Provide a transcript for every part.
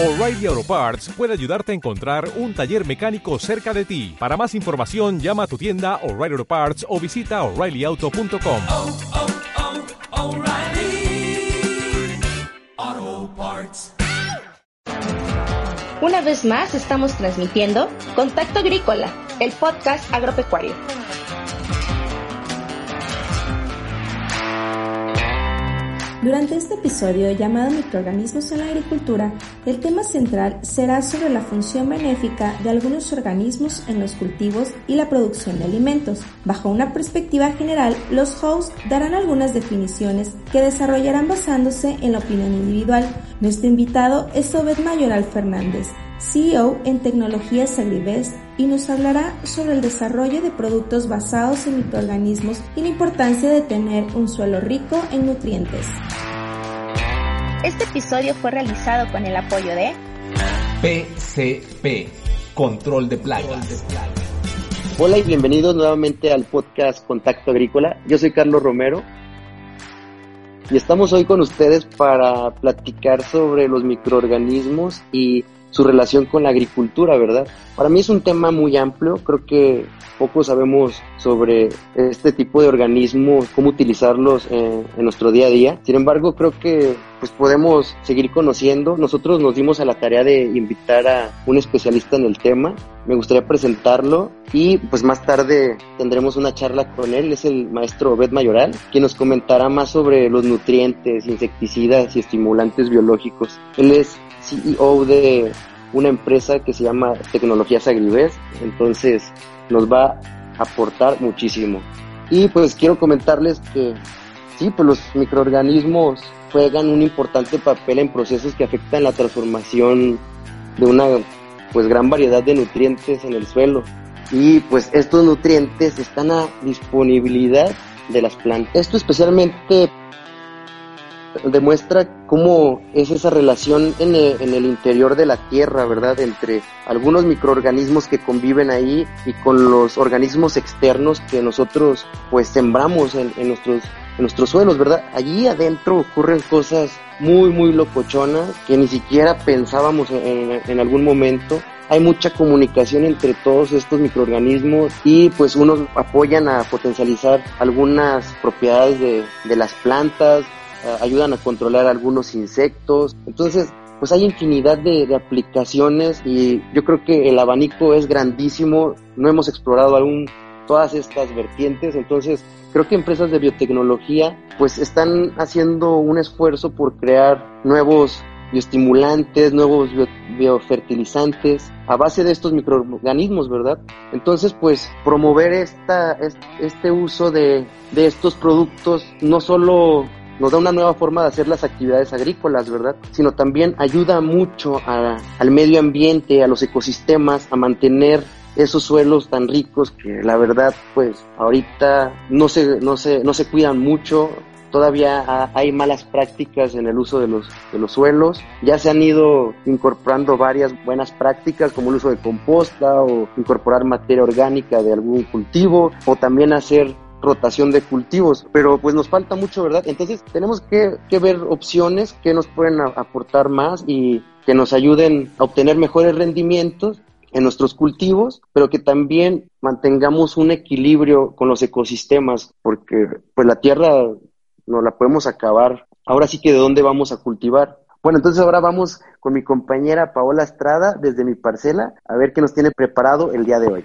O'Reilly Auto Parts puede ayudarte a encontrar un taller mecánico cerca de ti. Para más información, llama a tu tienda O'Reilly Auto Parts o visita oreillyauto.com. oh, oh, O'Reilly Auto Parts. Una vez más estamos transmitiendo Contacto Agrícola, el podcast agropecuario. Durante este episodio llamado Microorganismos en la Agricultura, el tema central será sobre la función benéfica de algunos organismos en los cultivos y la producción de alimentos. Bajo una perspectiva general, los hosts darán algunas definiciones que desarrollarán basándose en la opinión individual. Nuestro invitado es Obed Mayoral Fernández, CEO en Tecnologías Agribest y nos hablará sobre el desarrollo de productos basados en microorganismos y la importancia de tener un suelo rico en nutrientes. Este episodio fue realizado con el apoyo de PCP, Control de Plagas. Hola y bienvenidos nuevamente al podcast Contacto Agrícola. Yo soy Carlos Romero y estamos hoy con ustedes para platicar sobre los microorganismos y su relación con la agricultura, ¿verdad? Para mí es un tema muy amplio, creo que poco sabemos sobre este tipo de organismos, cómo utilizarlos en, en, nuestro día a día. Sin embargo, creo que pues podemos seguir conociendo. Nosotros nos dimos a la tarea de invitar a un especialista en el tema. Me gustaría presentarlo y pues más tarde tendremos una charla con él. Es el maestro Obed Mayoral, quien nos comentará más sobre los nutrientes, insecticidas y estimulantes biológicos. Él es CEO de una empresa que se llama Tecnologías Agribes, entonces nos va a aportar muchísimo. Y pues quiero comentarles que sí, pues los microorganismos juegan un importante papel en procesos que afectan la transformación de una pues gran variedad de nutrientes en el suelo. Y pues estos nutrientes están a disponibilidad de las plantas. Esto especialmente demuestra cómo es esa relación en el, en el, interior de la tierra, ¿verdad? Entre algunos microorganismos que conviven ahí y con los organismos externos que nosotros pues sembramos en, en nuestros en nuestros suelos, ¿verdad? Allí adentro ocurren cosas muy, muy locochonas que ni siquiera pensábamos en, en algún momento hay mucha comunicación entre todos estos microorganismos y pues unos apoyan a potencializar algunas propiedades de, de las plantas, ayudan a controlar algunos insectos. Entonces, pues hay infinidad de, de, aplicaciones y yo creo que el abanico es grandísimo. No hemos explorado aún todas estas vertientes, entonces creo que empresas de biotecnología pues están haciendo un esfuerzo por crear nuevos bioestimulantes, nuevos bio, biofertilizantes a base de estos microorganismos, ¿verdad? Entonces, pues promover esta, este uso de, de estos productos no solo nos da una nueva forma de hacer las actividades agrícolas, ¿verdad? Sino también ayuda mucho a, al medio ambiente, a los ecosistemas, a mantener esos suelos tan ricos que la verdad, pues ahorita no se, no se, no se cuidan mucho. Todavía hay malas prácticas en el uso de los, de los suelos. Ya se han ido incorporando varias buenas prácticas como el uso de composta o incorporar materia orgánica de algún cultivo o también hacer rotación de cultivos, pero pues nos falta mucho, ¿verdad? Entonces tenemos que, ver opciones que nos pueden aportar más y que nos ayuden a obtener mejores rendimientos en nuestros cultivos, pero que también mantengamos un equilibrio con los ecosistemas, porque pues la tierra no la podemos acabar. Ahora sí que de dónde vamos a cultivar. Bueno, entonces ahora vamos con mi compañera Paola Estrada desde mi parcela a ver qué nos tiene preparado el día de hoy.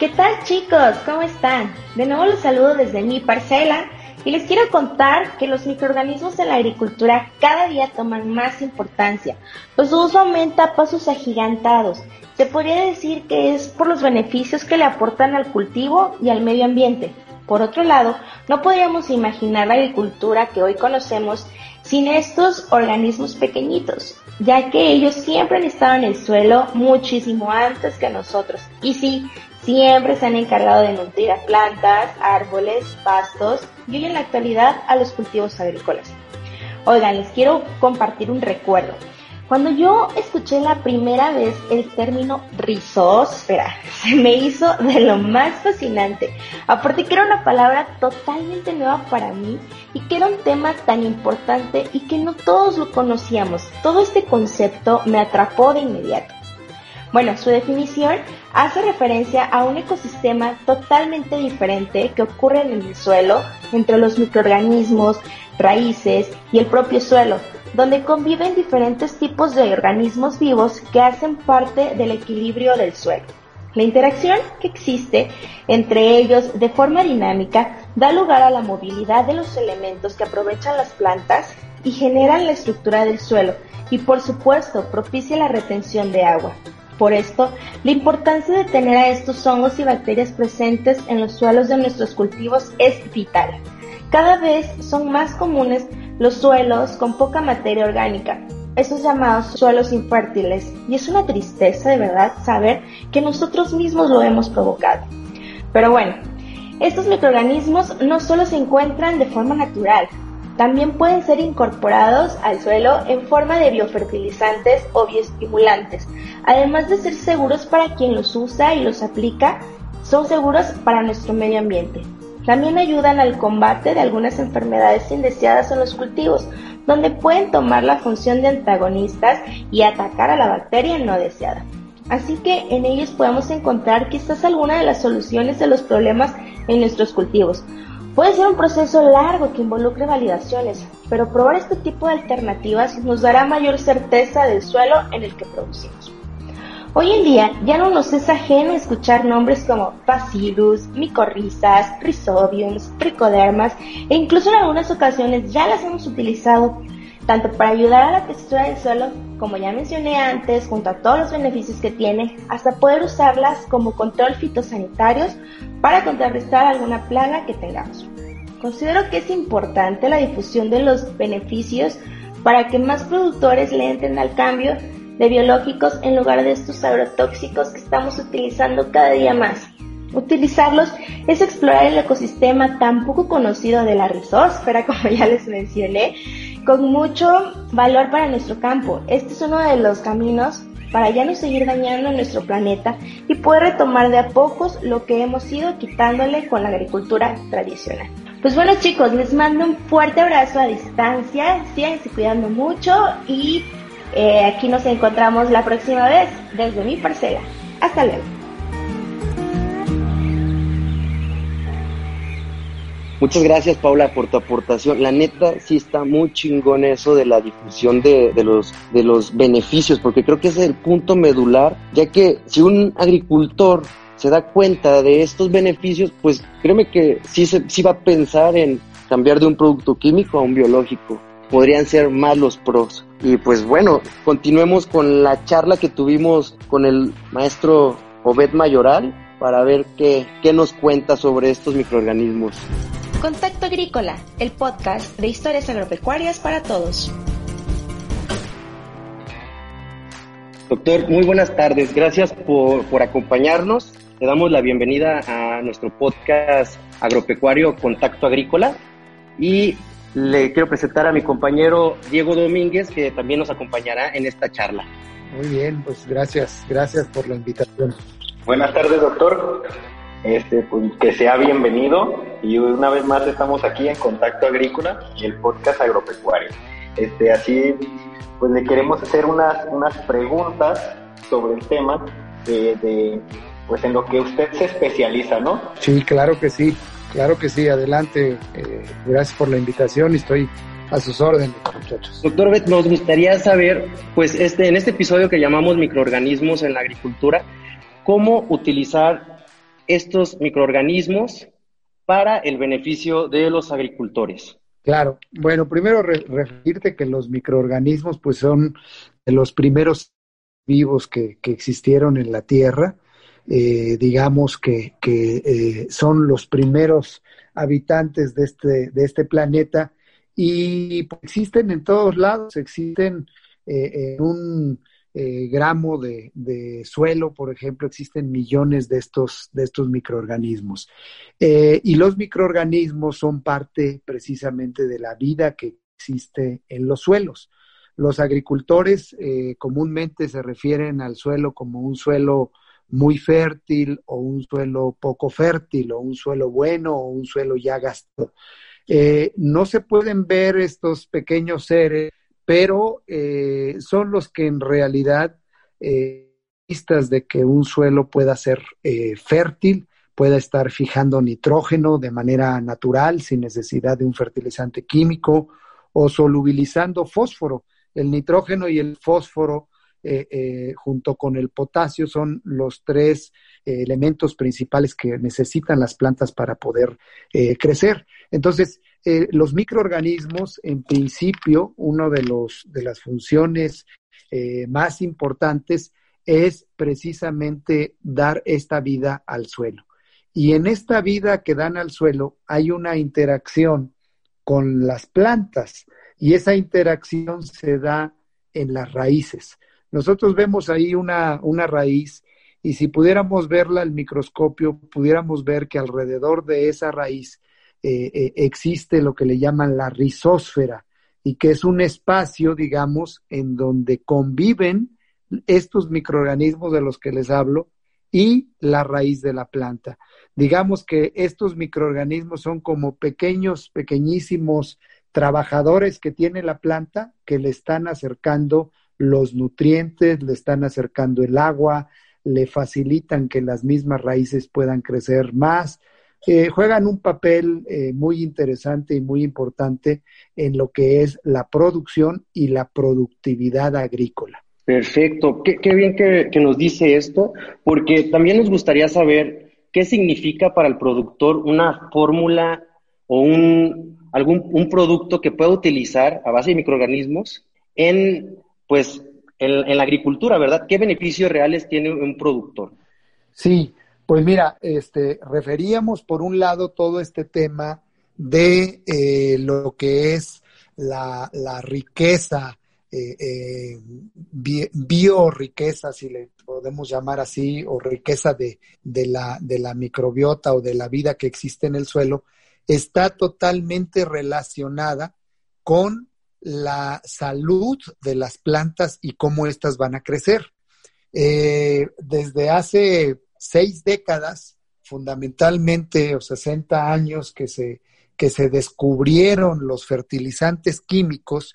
¿Qué tal chicos? ¿Cómo están? De nuevo los saludo desde mi parcela y les quiero contar que los microorganismos en la agricultura cada día toman más importancia, pues su uso aumenta a pasos agigantados. Se podría decir que es por los beneficios que le aportan al cultivo y al medio ambiente. Por otro lado, no podríamos imaginar la agricultura que hoy conocemos sin estos organismos pequeñitos, ya que ellos siempre han estado en el suelo muchísimo antes que nosotros. Y sí, siempre se han encargado de nutrir a plantas, árboles, pastos y hoy en la actualidad a los cultivos agrícolas. Oigan, les quiero compartir un recuerdo. Cuando yo escuché la primera vez el término rizósfera, se me hizo de lo más fascinante. Aparte que era una palabra totalmente nueva para mí y que era un tema tan importante y que no todos lo conocíamos. Todo este concepto me atrapó de inmediato. Bueno, su definición hace referencia a un ecosistema totalmente diferente que ocurre en el suelo entre los microorganismos, raíces y el propio suelo, donde conviven diferentes tipos de organismos vivos que hacen parte del equilibrio del suelo. La interacción que existe entre ellos de forma dinámica da lugar a la movilidad de los elementos que aprovechan las plantas y generan la estructura del suelo y por supuesto propicia la retención de agua. Por esto, la importancia de tener a estos hongos y bacterias presentes en los suelos de nuestros cultivos es vital. Cada vez son más comunes los suelos con poca materia orgánica, esos llamados suelos infértiles, y es una tristeza de verdad saber que nosotros mismos lo hemos provocado. Pero bueno, estos microorganismos no solo se encuentran de forma natural, también pueden ser incorporados al suelo en forma de biofertilizantes o bioestimulantes, además de ser seguros para quien los usa y los aplica, son seguros para nuestro medio ambiente. También ayudan al combate de algunas enfermedades indeseadas en los cultivos, donde pueden tomar la función de antagonistas y atacar a la bacteria no deseada. Así que en ellos podemos encontrar quizás alguna de las soluciones de los problemas en nuestros cultivos. Puede ser un proceso largo que involucre validaciones, pero probar este tipo de alternativas nos dará mayor certeza del suelo en el que producimos. Hoy en día ya no nos es ajeno escuchar nombres como bacillus, micorrizas, rhizobiums, tricodermas e incluso en algunas ocasiones ya las hemos utilizado tanto para ayudar a la textura del suelo, como ya mencioné antes, junto a todos los beneficios que tiene, hasta poder usarlas como control fitosanitarios para contrarrestar alguna plaga que tengamos. Considero que es importante la difusión de los beneficios para que más productores le entren al cambio de biológicos en lugar de estos agrotóxicos que estamos utilizando cada día más. Utilizarlos es explorar el ecosistema tan poco conocido de la rizósfera, como ya les mencioné, con mucho valor para nuestro campo. Este es uno de los caminos para ya no seguir dañando nuestro planeta y poder retomar de a pocos lo que hemos ido quitándole con la agricultura tradicional. Pues bueno chicos, les mando un fuerte abrazo a distancia, síganse cuidando mucho y eh, aquí nos encontramos la próxima vez desde mi parcela. Hasta luego. Muchas gracias Paula por tu aportación. La neta sí está muy chingón eso de la difusión de, los, de los beneficios, porque creo que es el punto medular, ya que si un agricultor se da cuenta de estos beneficios, pues créeme que sí, sí va a pensar en cambiar de un producto químico a un biológico. Podrían ser más los pros. Y pues bueno, continuemos con la charla que tuvimos con el maestro Obed Mayoral para ver qué, qué nos cuenta sobre estos microorganismos. Contacto Agrícola, el podcast de historias agropecuarias para todos. Doctor, muy buenas tardes. Gracias por, por acompañarnos. Le damos la bienvenida a nuestro podcast agropecuario Contacto Agrícola y le quiero presentar a mi compañero Diego Domínguez, que también nos acompañará en esta charla. Muy bien, pues gracias, gracias por la invitación. Buenas tardes, doctor. Este, pues, que sea bienvenido y una vez más estamos aquí en Contacto Agrícola y el podcast agropecuario. Este, así, pues le queremos hacer unas, unas preguntas sobre el tema de, de, pues en lo que usted se especializa, ¿no? Sí, claro que sí. Claro que sí, adelante. Eh, gracias por la invitación y estoy a sus órdenes, muchachos. Doctor Bet, nos gustaría saber, pues este, en este episodio que llamamos microorganismos en la agricultura, cómo utilizar estos microorganismos para el beneficio de los agricultores. Claro, bueno, primero re referirte que los microorganismos pues son los primeros vivos que, que existieron en la Tierra. Eh, digamos que, que eh, son los primeros habitantes de este, de este planeta y pues, existen en todos lados, existen eh, en un eh, gramo de, de, suelo, por ejemplo, existen millones de estos, de estos microorganismos. Eh, y los microorganismos son parte precisamente de la vida que existe en los suelos. Los agricultores eh, comúnmente se refieren al suelo como un suelo muy fértil o un suelo poco fértil o un suelo bueno o un suelo ya gastado. No se pueden ver estos pequeños seres, pero eh, son los que en realidad eh, de que un suelo pueda ser eh, fértil, pueda estar fijando nitrógeno de manera natural sin necesidad de un fertilizante químico o solubilizando fósforo. El nitrógeno y el fósforo eh, eh, junto con el potasio son los tres eh, elementos principales que necesitan las plantas para poder crecer. Entonces, los microorganismos, en principio, una de, de las funciones más importantes es precisamente dar esta vida al suelo. Y en esta vida que dan al suelo hay una interacción con las plantas y esa interacción se da en las raíces. Nosotros vemos ahí una, una raíz y si pudiéramos verla al microscopio, pudiéramos ver que alrededor de esa raíz eh, eh, existe lo que le llaman la rizósfera y que es un espacio, digamos, en donde conviven estos microorganismos de los que les hablo y la raíz de la planta. Digamos que estos microorganismos son como pequeños, pequeñísimos trabajadores que tiene la planta que le están acercando los nutrientes, le están acercando el agua, le facilitan que las mismas raíces puedan crecer más. Eh, juegan un papel eh, muy interesante y muy importante en lo que es la producción y la productividad agrícola. Perfecto, qué, bien que, nos dice esto, porque también nos gustaría saber qué significa para el productor una fórmula o un, algún, un producto que pueda utilizar a base de microorganismos en pues en, la agricultura, ¿verdad? ¿Qué beneficios reales tiene un productor? Sí, pues mira, este, referíamos por un lado todo este tema de eh, lo que es la, riqueza, eh, eh bioriqueza, si le podemos llamar así, o riqueza de, de, la, de la microbiota o de la vida que existe en el suelo, está totalmente relacionada con la salud de las plantas y cómo éstas van a crecer. Eh, desde hace seis décadas, fundamentalmente, o 60 años que se, que se descubrieron los fertilizantes químicos,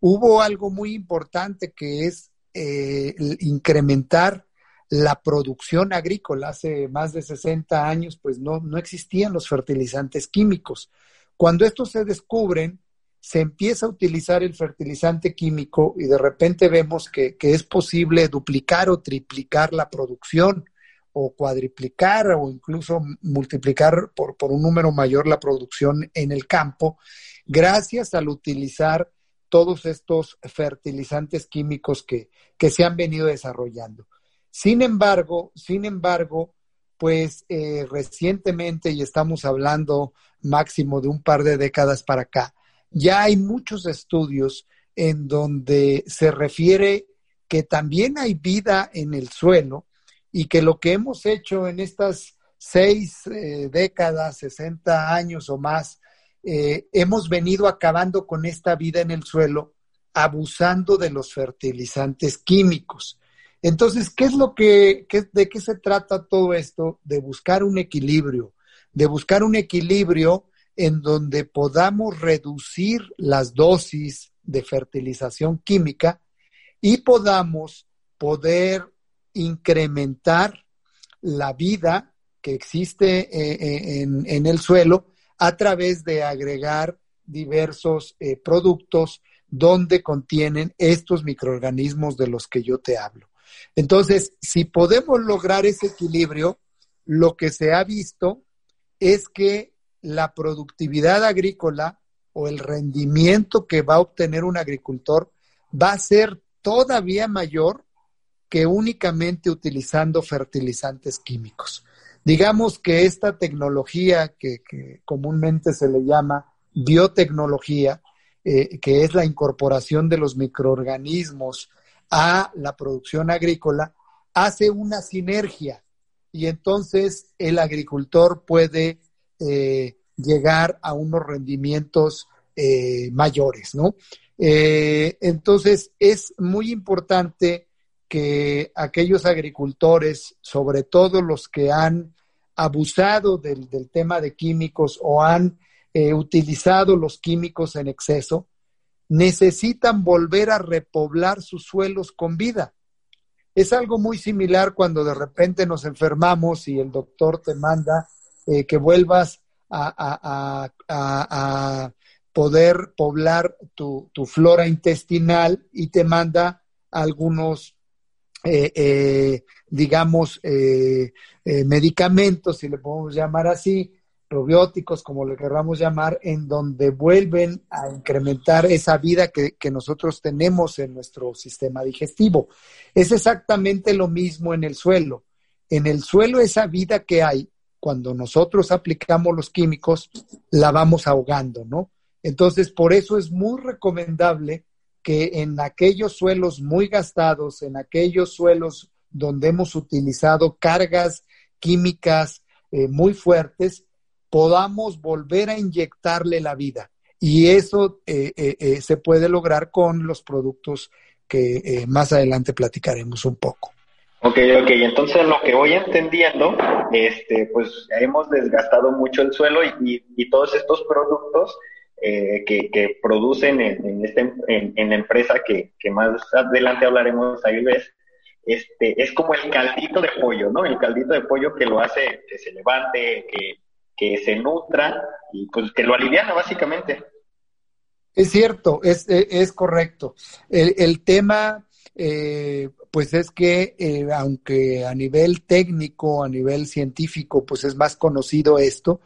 hubo algo muy importante que es eh, incrementar la producción agrícola. Hace más de 60 años, pues no, no existían los fertilizantes químicos. Cuando estos se descubren, se empieza a utilizar el fertilizante químico y de repente vemos que, es posible duplicar o triplicar la producción o cuadriplicar o incluso multiplicar por, un número mayor la producción en el campo gracias al utilizar todos estos fertilizantes químicos que, que se han venido desarrollando. Sin embargo, sin embargo, pues eh, recientemente, y estamos hablando máximo de un par de décadas para acá, ya hay muchos estudios en donde se refiere que también hay vida en el suelo y que lo que hemos hecho en estas seis eh, décadas, 60 años o más, eh, hemos venido acabando con esta vida en el suelo abusando de los fertilizantes químicos. Entonces, ¿qué es lo que, de qué se trata todo esto? De buscar un equilibrio, de buscar un equilibrio en donde podamos reducir las dosis de fertilización química y podamos poder incrementar la vida que existe eh, eh, en, el suelo a través de agregar diversos eh, productos donde contienen estos microorganismos de los que yo te hablo. Entonces, si podemos lograr ese equilibrio, lo que se ha visto es que la productividad agrícola o el rendimiento que va a obtener un agricultor va a ser todavía mayor que únicamente utilizando fertilizantes químicos. Digamos que esta tecnología que, comúnmente se le llama biotecnología, eh, que es la incorporación de los microorganismos a la producción agrícola, hace una sinergia y entonces el agricultor puede eh, llegar a unos rendimientos eh, mayores, ¿no? Entonces, es muy importante que aquellos agricultores, sobre todo los que han abusado del, tema de químicos o han eh, utilizado los químicos en exceso, necesitan volver a repoblar sus suelos con vida. Es algo muy similar cuando de repente nos enfermamos y el doctor te manda eh, que vuelvas a, poder poblar tu, flora intestinal y te manda algunos, eh, eh, digamos, medicamentos, si le podemos llamar así, probióticos, como le querramos llamar, en donde vuelven a incrementar esa vida que, nosotros tenemos en nuestro sistema digestivo. Es exactamente lo mismo en el suelo. En el suelo esa vida que hay, cuando nosotros aplicamos los químicos, la vamos ahogando, ¿no? Entonces, por eso es muy recomendable que en aquellos suelos muy gastados, en aquellos suelos donde hemos utilizado cargas químicas eh, muy fuertes, podamos volver a inyectarle la vida. Y eso eh, eh, eh, se puede lograr con los productos que más adelante platicaremos un poco. Ok, ok, entonces lo que voy entendiendo, este, pues hemos desgastado mucho el suelo y, todos estos productos que, que, producen en, en, este, en, la empresa que, más adelante hablaremos ahí ves, este, es como el caldito de pollo, ¿no? El caldito de pollo que lo hace que se levante, que, que se nutra y pues que lo aliviana básicamente. Es cierto, es, es correcto. El, el tema, eh, pues es que eh, aunque a nivel técnico, a nivel científico, pues es más conocido esto,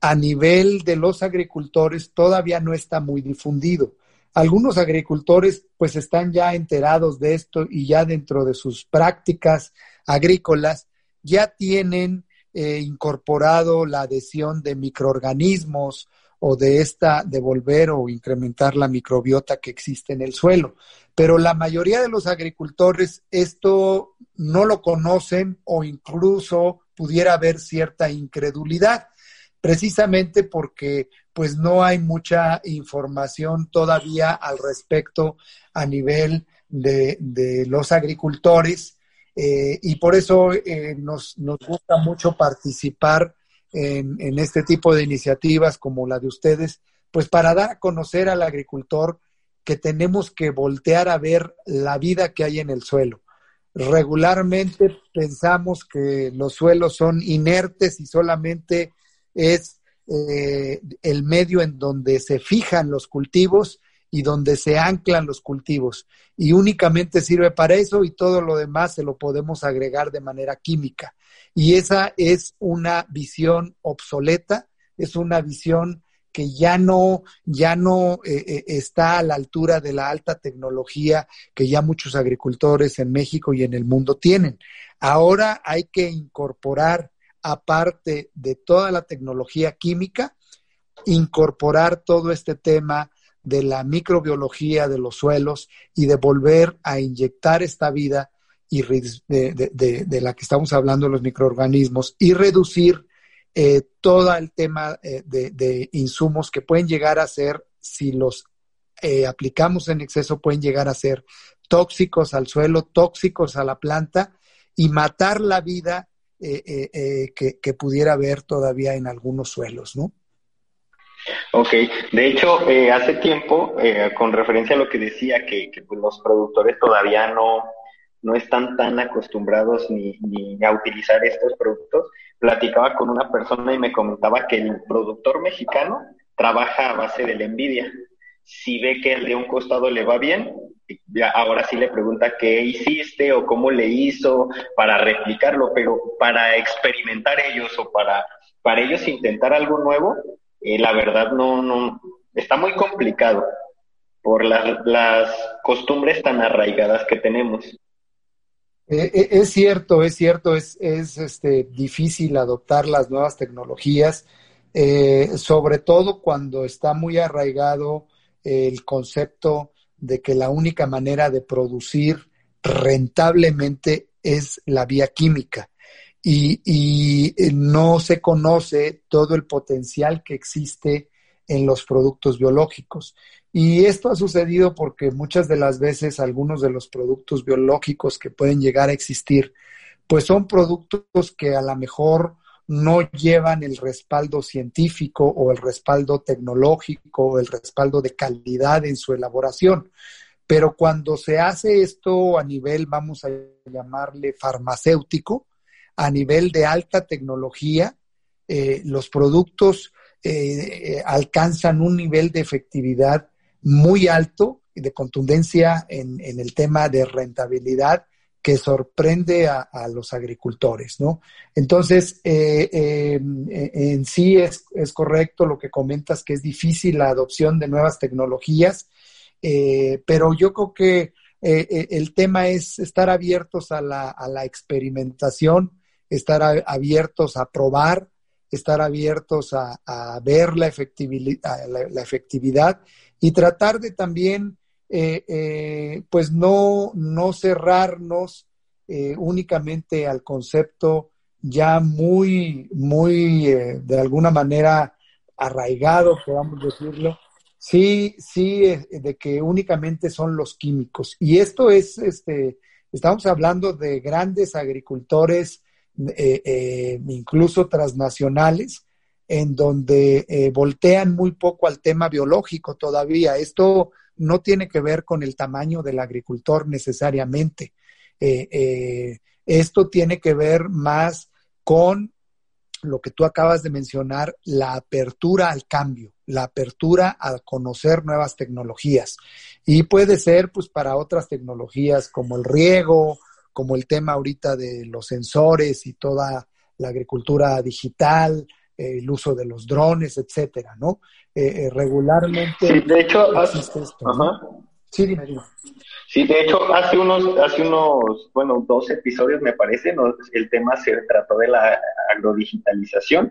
a nivel de los agricultores todavía no está muy difundido. Algunos agricultores pues están ya enterados de esto y ya dentro de sus prácticas agrícolas ya tienen eh, incorporado la adhesión de microorganismos o de esta devolver o incrementar la microbiota que existe en el suelo. Pero la mayoría de los agricultores esto no lo conocen o incluso pudiera haber cierta incredulidad, precisamente porque pues no hay mucha información todavía al respecto a nivel de, de los agricultores eh, y por eso eh, nos, nos, gusta mucho participar en, en, este tipo de iniciativas como la de ustedes, pues para dar a conocer al agricultor que tenemos que voltear a ver la vida que hay en el suelo. Regularmente pensamos que los suelos son inertes y solamente es eh, el medio en donde se fijan los cultivos y donde se anclan los cultivos. Y únicamente sirve para eso y todo lo demás se lo podemos agregar de manera química. Y esa es una visión obsoleta, es una visión que ya no, ya no eh, eh, está a la altura de la alta tecnología que ya muchos agricultores en México y en el mundo tienen. Ahora hay que incorporar, aparte de toda la tecnología química, incorporar todo este tema de la microbiología de los suelos y de volver a inyectar esta vida y de, la que estamos hablando, los microorganismos, y reducir eh, todo el tema eh, de, insumos que pueden llegar a ser, si los eh, aplicamos en exceso, pueden llegar a ser tóxicos al suelo, tóxicos a la planta y matar la vida que, que pudiera haber todavía en algunos suelos, ¿no? Ok, de hecho, eh, hace tiempo, eh, con referencia a lo que decía, que, pues, los productores todavía no, no están tan acostumbrados ni, ni, a utilizar estos productos, platicaba con una persona y me comentaba que el productor mexicano trabaja a base de la envidia. Si ve que el de un costado le va bien, ahora sí le pregunta qué hiciste o cómo le hizo para replicarlo, pero para experimentar ellos o para, para ellos intentar algo nuevo, eh, la verdad no, no, está muy complicado por las, las costumbres tan arraigadas que tenemos. Eh, eh, es cierto, es cierto, es, es este, difícil adoptar las nuevas tecnologías, sobre todo cuando está muy arraigado el concepto de que la única manera de producir rentablemente es la vía química y, eh, no se conoce todo el potencial que existe en los productos biológicos. Y esto ha sucedido porque muchas de las veces algunos de los productos biológicos que pueden llegar a existir, pues son productos que a lo mejor no llevan el respaldo científico o el respaldo tecnológico o el respaldo de calidad en su elaboración. Pero cuando se hace esto a nivel, vamos a llamarle farmacéutico, a nivel de alta tecnología, eh, los productos eh, alcanzan un nivel de efectividad muy alto y de contundencia en, el tema de rentabilidad que sorprende a, los agricultores, ¿no? Entonces, eh, eh, en sí es, correcto lo que comentas, que es difícil la adopción de nuevas tecnologías, eh, pero yo creo que el tema es estar abiertos a la, a la experimentación, estar abiertos a probar, estar abiertos a, ver la efectividad, la, efectividad y tratar de también, eh, eh, pues no, no cerrarnos eh, únicamente al concepto ya muy, muy, de alguna manera arraigado, podamos decirlo, sí, sí, de que únicamente son los químicos. Y esto es, este, estamos hablando de grandes agricultores, incluso transnacionales, en donde voltean muy poco al tema biológico todavía. Esto no tiene que ver con el tamaño del agricultor necesariamente. Eh, eh, esto tiene que ver más con lo que tú acabas de mencionar, la apertura al cambio, la apertura a conocer nuevas tecnologías. Y puede ser pues para otras tecnologías como el riego, como el tema ahorita de los sensores y toda la agricultura digital, el uso de los drones, etcétera, ¿no? Eh, eh, regularmente. Sí, de hecho, hace, Sí, dime, Sí, de hecho, hace unos, hace unos, bueno, dos episodios me parece, el tema se trató de la agrodigitalización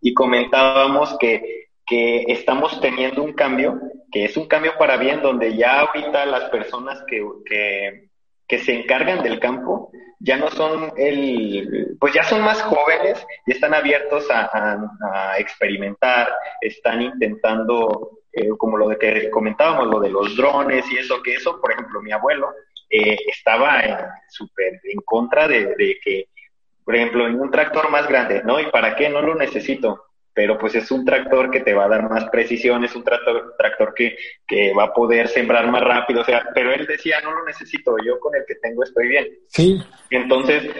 y comentábamos que, que estamos teniendo un cambio, que es un cambio para bien, donde ya ahorita las personas que, que, que se encargan del campo ya no son el, pues ya son más jóvenes y están abiertos a, experimentar, están intentando, eh, como lo de que comentábamos, lo de los drones y eso, que eso, por ejemplo, mi abuelo eh, estaba súper en contra de que, por ejemplo, en un tractor más grande, ¿no? ¿Y para qué? No lo necesito pero pues es un tractor que te va a dar más precisión, es un tractor, tractor que, que va a poder sembrar más rápido, o sea, pero él decía, no lo necesito, yo con el que tengo estoy bien. Sí. Entonces,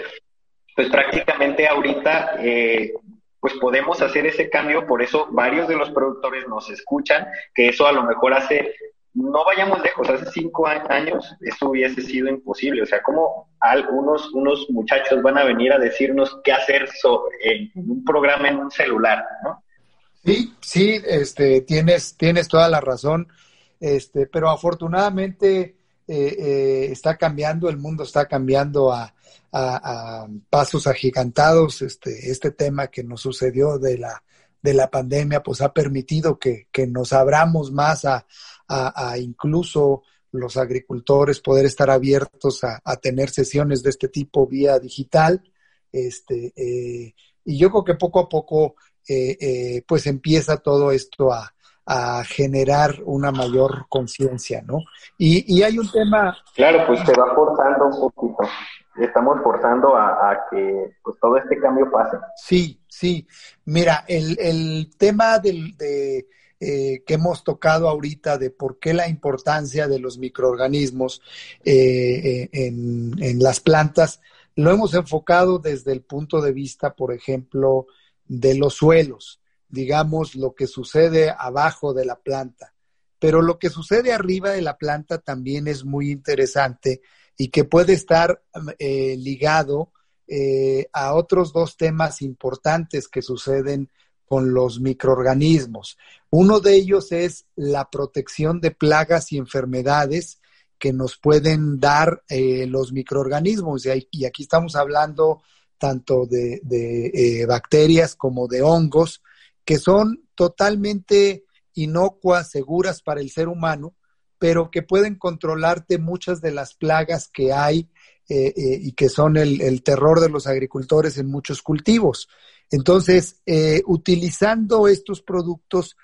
pues prácticamente ahorita, eh, pues podemos hacer ese cambio, por eso varios de los productores nos escuchan, que eso a lo mejor hace no vayamos lejos, hace cinco años eso hubiese sido imposible. O sea, ¿cómo algunos unos muchachos van a venir a decirnos qué hacer en un programa en un celular, ¿no? Sí, sí, este, tienes, tienes toda la razón, este, pero afortunadamente eh, eh, está cambiando, el mundo está cambiando a, pasos agigantados. Este, este tema que nos sucedió de la, de la pandemia, pues ha permitido que, que nos abramos más a, a, incluso los agricultores poder estar abiertos a, tener sesiones de este tipo vía digital. Este, eh, y yo creo que poco a poco eh, eh, pues empieza todo esto a, generar una mayor conciencia, ¿no? Y, y, hay un tema... Claro, pues se va forzando un poquito. Estamos forzando a, que pues, todo este cambio pase. Sí, sí. Mira, el, el tema del, de eh, que hemos tocado ahorita de por qué la importancia de los microorganismos eh, eh, en, las plantas, lo hemos enfocado desde el punto de vista, por ejemplo, de los suelos, digamos, lo que sucede abajo de la planta. Pero lo que sucede arriba de la planta también es muy interesante y que puede estar ligado a otros dos temas importantes que suceden con los microorganismos. Uno de ellos es la protección de plagas y enfermedades que nos pueden dar eh, los microorganismos. Y, aquí estamos hablando tanto de, eh, bacterias como de hongos, que son totalmente inocuas, seguras para el ser humano, pero que pueden controlarte muchas de las plagas que hay eh, y que son el, terror de los agricultores en muchos cultivos. Entonces, utilizando estos productos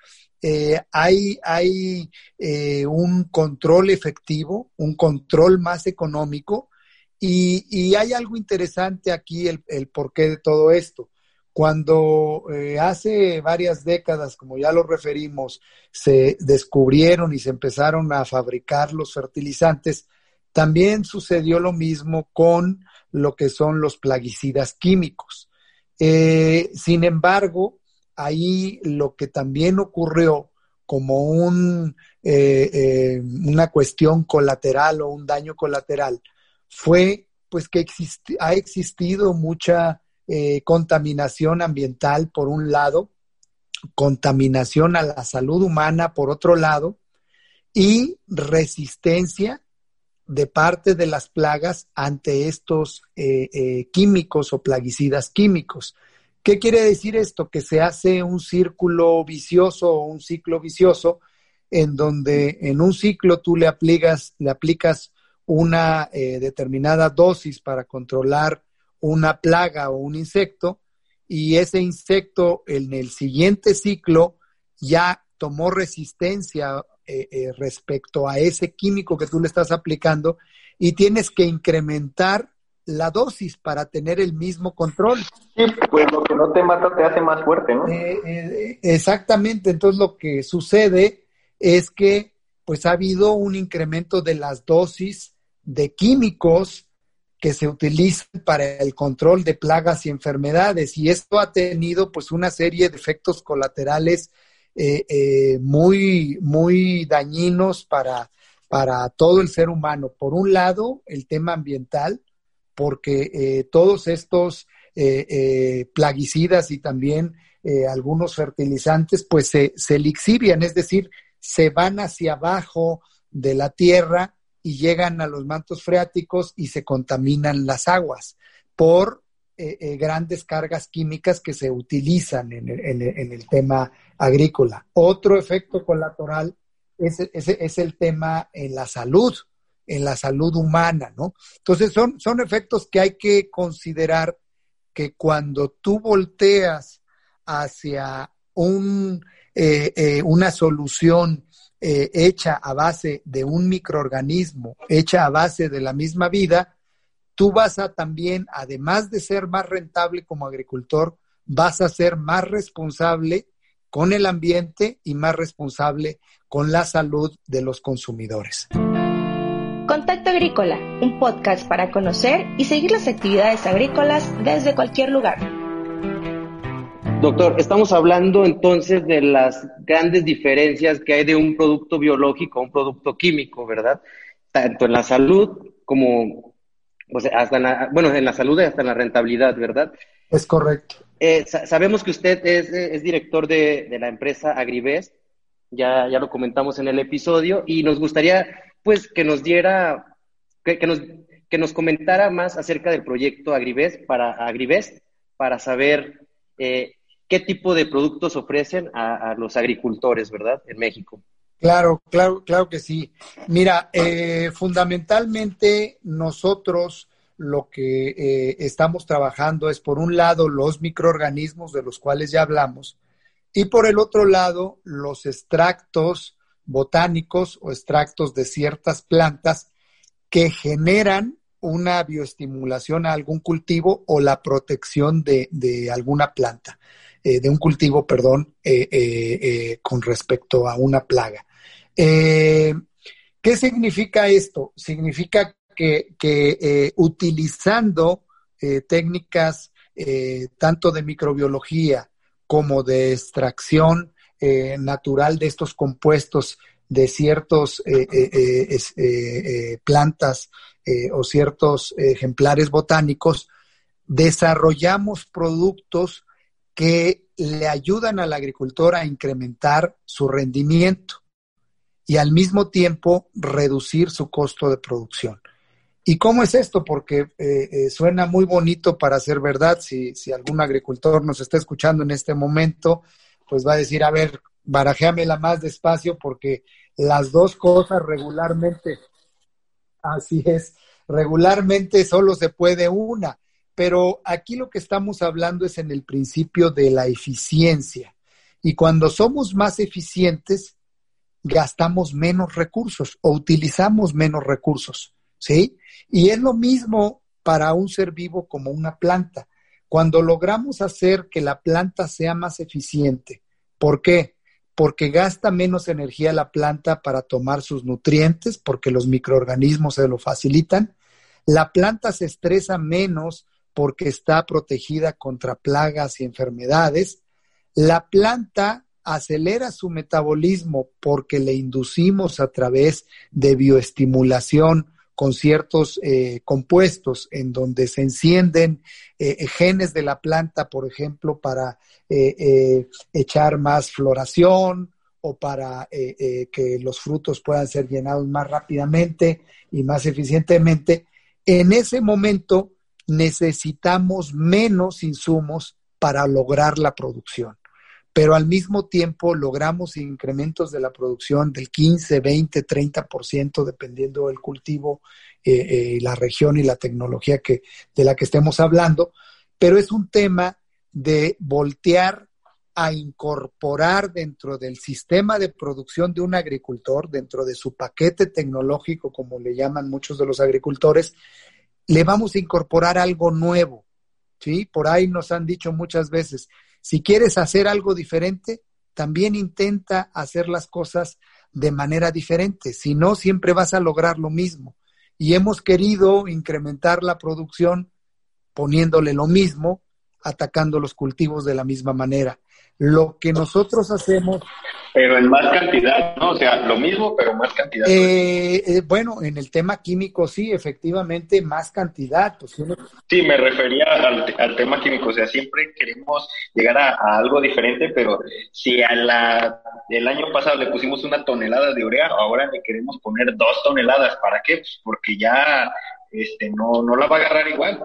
eh, hay, hay eh, un control efectivo, un control más económico y, y hay algo interesante aquí, el, el, porqué de todo esto. Cuando eh, hace varias décadas, como ya lo referimos, se descubrieron y se empezaron a fabricar los fertilizantes, también sucedió lo mismo con lo que son los plaguicidas químicos. Eh, sin embargo, ahí lo que también ocurrió como un, eh, eh, una cuestión colateral o un daño colateral fue pues que ha existido mucha contaminación ambiental por un lado, contaminación a la salud humana por otro lado y resistencia de parte de las plagas ante estos eh, eh, químicos o plaguicidas químicos. ¿Qué quiere decir esto? Que se hace un círculo vicioso o un ciclo vicioso en donde en un ciclo tú le aplicas, le aplicas una eh, determinada dosis para controlar una plaga o un insecto y ese insecto en el siguiente ciclo ya tomó resistencia eh, eh, respecto a ese químico que tú le estás aplicando y tienes que incrementar la dosis para tener el mismo control. Sí, pues lo que no te mata te hace más fuerte, ¿no? Eh, exactamente, entonces lo que sucede es que pues ha habido un incremento de las dosis de químicos que se utilizan para el control de plagas y enfermedades y esto ha tenido pues una serie de efectos colaterales eh, eh, muy, muy dañinos para, para todo el ser humano. Por un lado, el tema ambiental, porque eh, todos estos plaguicidas y también algunos fertilizantes, pues se, se lixivian, es decir, se van hacia abajo de la tierra y llegan a los mantos freáticos y se contaminan las aguas por eh, eh, grandes cargas químicas que se utilizan en el, tema agrícola. Otro efecto colateral es, el tema en la salud, en la salud humana, ¿no? Entonces son, son efectos que hay que considerar que cuando tú volteas hacia un, eh, una solución hecha a base de un microorganismo, hecha a base de la misma vida, tú vas a también, además de ser más rentable como agricultor, vas a ser más responsable con el ambiente y más responsable con la salud de los consumidores. Contacto Agrícola, un podcast para conocer y seguir las actividades agrícolas desde cualquier lugar. Doctor, estamos hablando entonces de las grandes diferencias que hay de un producto biológico a un producto químico, ¿verdad? Tanto en la salud como pues hasta en la, bueno, en la salud y hasta en la rentabilidad, ¿verdad? Es correcto. Eh, sabemos que usted es, es director de, de, la empresa Agribest, ya, ya lo comentamos en el episodio, y nos gustaría, pues, que nos diera, que, que, nos, que nos comentara más acerca del proyecto Agribest para, Agribest, para saber eh, qué tipo de productos ofrecen a, a los agricultores, ¿verdad?, en México. Claro, claro, claro que sí. Mira, eh, fundamentalmente nosotros lo que eh, estamos trabajando es, por un lado, los microorganismos de los cuales ya hablamos, y por el otro lado, los extractos botánicos o extractos de ciertas plantas que generan una bioestimulación a algún cultivo o la protección de, de alguna planta, eh, de un cultivo, perdón, eh, con respecto a una plaga. Eh, ¿Qué significa esto? Significa que, eh, utilizando eh, técnicas tanto de microbiología como de extracción natural de estos compuestos de ciertos plantas o ciertos ejemplares botánicos, desarrollamos productos que le ayudan al agricultor a incrementar su rendimiento y al mismo tiempo reducir su costo de producción. ¿Y cómo es esto? Porque eh, eh, suena muy bonito para ser verdad. Si, si, algún agricultor nos está escuchando en este momento, pues va a decir, a ver, barajéamela más despacio porque las dos cosas regularmente, así es, regularmente solo se puede una. Pero aquí lo que estamos hablando es en el principio de la eficiencia. Y cuando somos más eficientes, gastamos menos recursos o utilizamos menos recursos, ¿sí? Y es lo mismo para un ser vivo como una planta. Cuando logramos hacer que la planta sea más eficiente, ¿por qué? Porque gasta menos energía la planta para tomar sus nutrientes, porque los microorganismos se lo facilitan. La planta se estresa menos porque está protegida contra plagas y enfermedades. La planta acelera su metabolismo porque le inducimos a través de bioestimulación con ciertos eh, compuestos en donde se encienden eh, genes de la planta, por ejemplo, para eh, echar más floración o para que los frutos puedan ser llenados más rápidamente y más eficientemente. En ese momento necesitamos menos insumos para lograr la producción pero al mismo tiempo logramos incrementos de la producción del 15, 20, 30%, dependiendo del cultivo, eh, eh, la región y la tecnología que, de la que estemos hablando, pero es un tema de voltear a incorporar dentro del sistema de producción de un agricultor, dentro de su paquete tecnológico, como le llaman muchos de los agricultores, le vamos a incorporar algo nuevo. ¿sí? Por ahí nos han dicho muchas veces, si quieres hacer algo diferente, también intenta hacer las cosas de manera diferente, si no, siempre vas a lograr lo mismo. Y hemos querido incrementar la producción poniéndole lo mismo, atacando los cultivos de la misma manera. Lo que nosotros hacemos... Pero en más cantidad, ¿no? O sea, lo mismo, pero más cantidad. Eh, eh, bueno, en el tema químico sí, efectivamente, más cantidad. Pues Sí, me refería al, tema químico. O sea, siempre queremos llegar a, algo diferente, pero si a la, el año pasado le pusimos una tonelada de urea, ahora le queremos poner dos toneladas. ¿Para qué? Pues porque ya este, no, no la va a agarrar igual.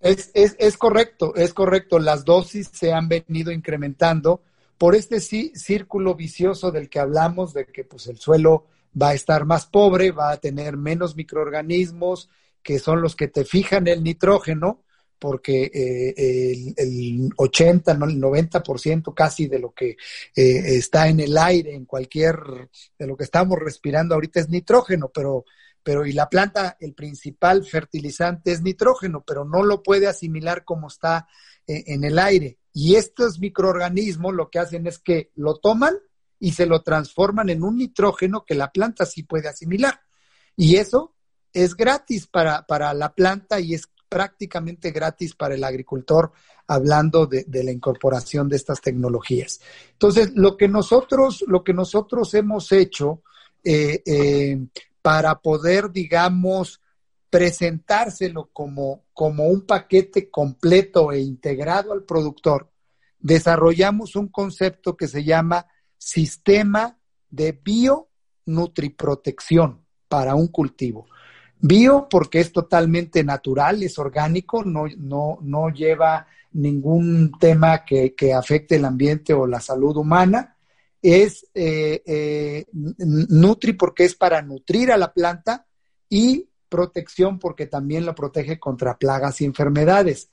Es, es, es, correcto, es correcto. Las dosis se han venido incrementando por este sí, círculo vicioso del que hablamos, de que pues, el suelo va a estar más pobre, va a tener menos microorganismos, que son los que te fijan el nitrógeno, porque eh, el, 80, no, el 90% casi de lo que eh, está en el aire, en cualquier, de lo que estamos respirando ahorita es nitrógeno, pero pero y la planta, el principal fertilizante es nitrógeno, pero no lo puede asimilar como está eh, en el aire. Y estos microorganismos lo que hacen es que lo toman y se lo transforman en un nitrógeno que la planta sí puede asimilar. Y eso es gratis para, para la planta y es prácticamente gratis para el agricultor, hablando de, la incorporación de estas tecnologías. Entonces, lo que nosotros, lo que nosotros hemos hecho eh, eh, para poder, digamos, presentárselo como, como un paquete completo e integrado al productor, desarrollamos un concepto que se llama sistema de bionutriprotección para un cultivo. Bio porque es totalmente natural, es orgánico, no, no, no lleva ningún tema que, que afecte el ambiente o la salud humana es eh, eh, Nutri porque es para nutrir a la planta y protección porque también lo protege contra plagas y enfermedades.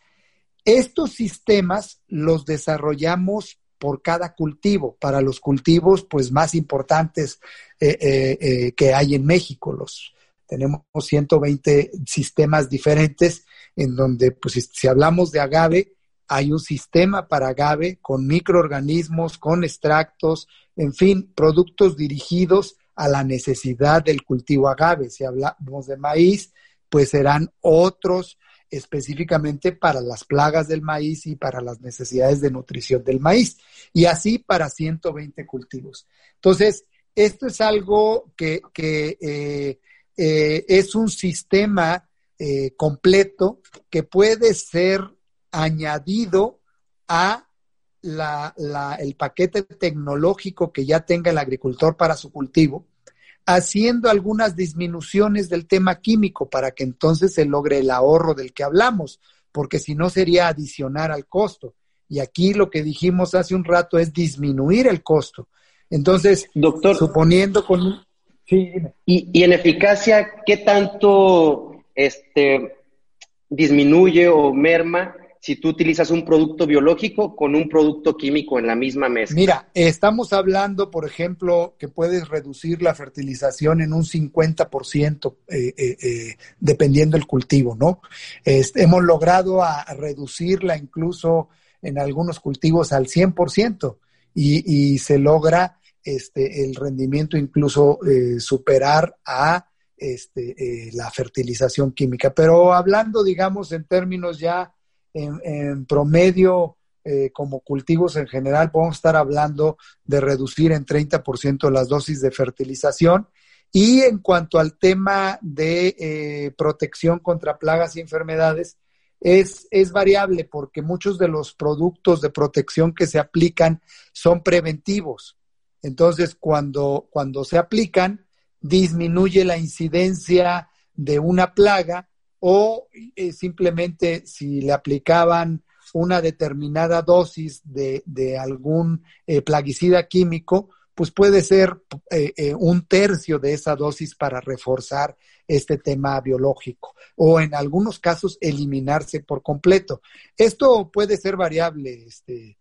Estos sistemas los desarrollamos por cada cultivo, para los cultivos pues más importantes eh, que hay en México. Los, tenemos 120 sistemas diferentes en donde pues si hablamos de agave, hay un sistema para agave con microorganismos, con extractos, en fin, productos dirigidos a la necesidad del cultivo agave. Si hablamos de maíz, pues serán otros específicamente para las plagas del maíz y para las necesidades de nutrición del maíz. Y así para 120 cultivos. Entonces, esto es algo que, eh, eh, es un sistema eh, completo que puede ser añadido a el paquete tecnológico que ya tenga el agricultor para su cultivo, haciendo algunas disminuciones del tema químico para que entonces se logre el ahorro del que hablamos, porque si no sería adicionar al costo. Y aquí lo que dijimos hace un rato es disminuir el costo. Entonces, doctor, suponiendo con sí, y, y en eficacia, ¿qué tanto este disminuye o merma si tú utilizas un producto biológico con un producto químico en la misma mezcla? Mira, estamos hablando, por ejemplo, que puedes reducir la fertilización en un 50% eh, eh, eh, dependiendo del cultivo, ¿no? Hemos logrado a, reducirla incluso en algunos cultivos al 100% y, y se logra este, el rendimiento incluso eh, superar a este, la fertilización química. Pero hablando, digamos, en términos ya en, promedio, eh, como cultivos en general, podemos estar hablando de reducir en 30% las dosis de fertilización. Y en cuanto al tema de eh, protección contra plagas y enfermedades, es, es, variable porque muchos de los productos de protección que se aplican son preventivos. Entonces, cuando, cuando se aplican, disminuye la incidencia de una plaga o eh, simplemente si le aplicaban una determinada dosis de, de algún eh, plaguicida químico, pues puede ser eh, un tercio de esa dosis para reforzar este tema biológico o en algunos casos eliminarse por completo. Esto puede ser variable, este,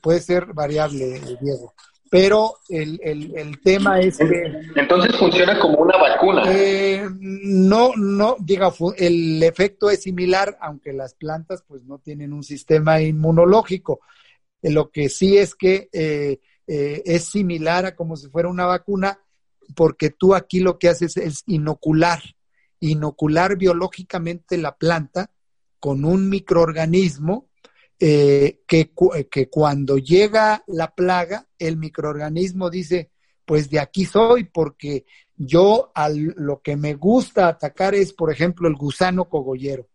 puede ser variable, Diego. Pero el, el, el, tema es que... Entonces funciona como una vacuna. Eh, no, no, diga, el efecto es similar, aunque las plantas pues no tienen un sistema inmunológico. Lo que sí es que eh, eh, es similar a como si fuera una vacuna, porque tú aquí lo que haces es inocular, inocular biológicamente la planta con un microorganismo eh, que, que cuando llega la plaga, el microorganismo dice, pues de aquí soy, porque yo a lo que me gusta atacar es, por ejemplo, el gusano cogollero.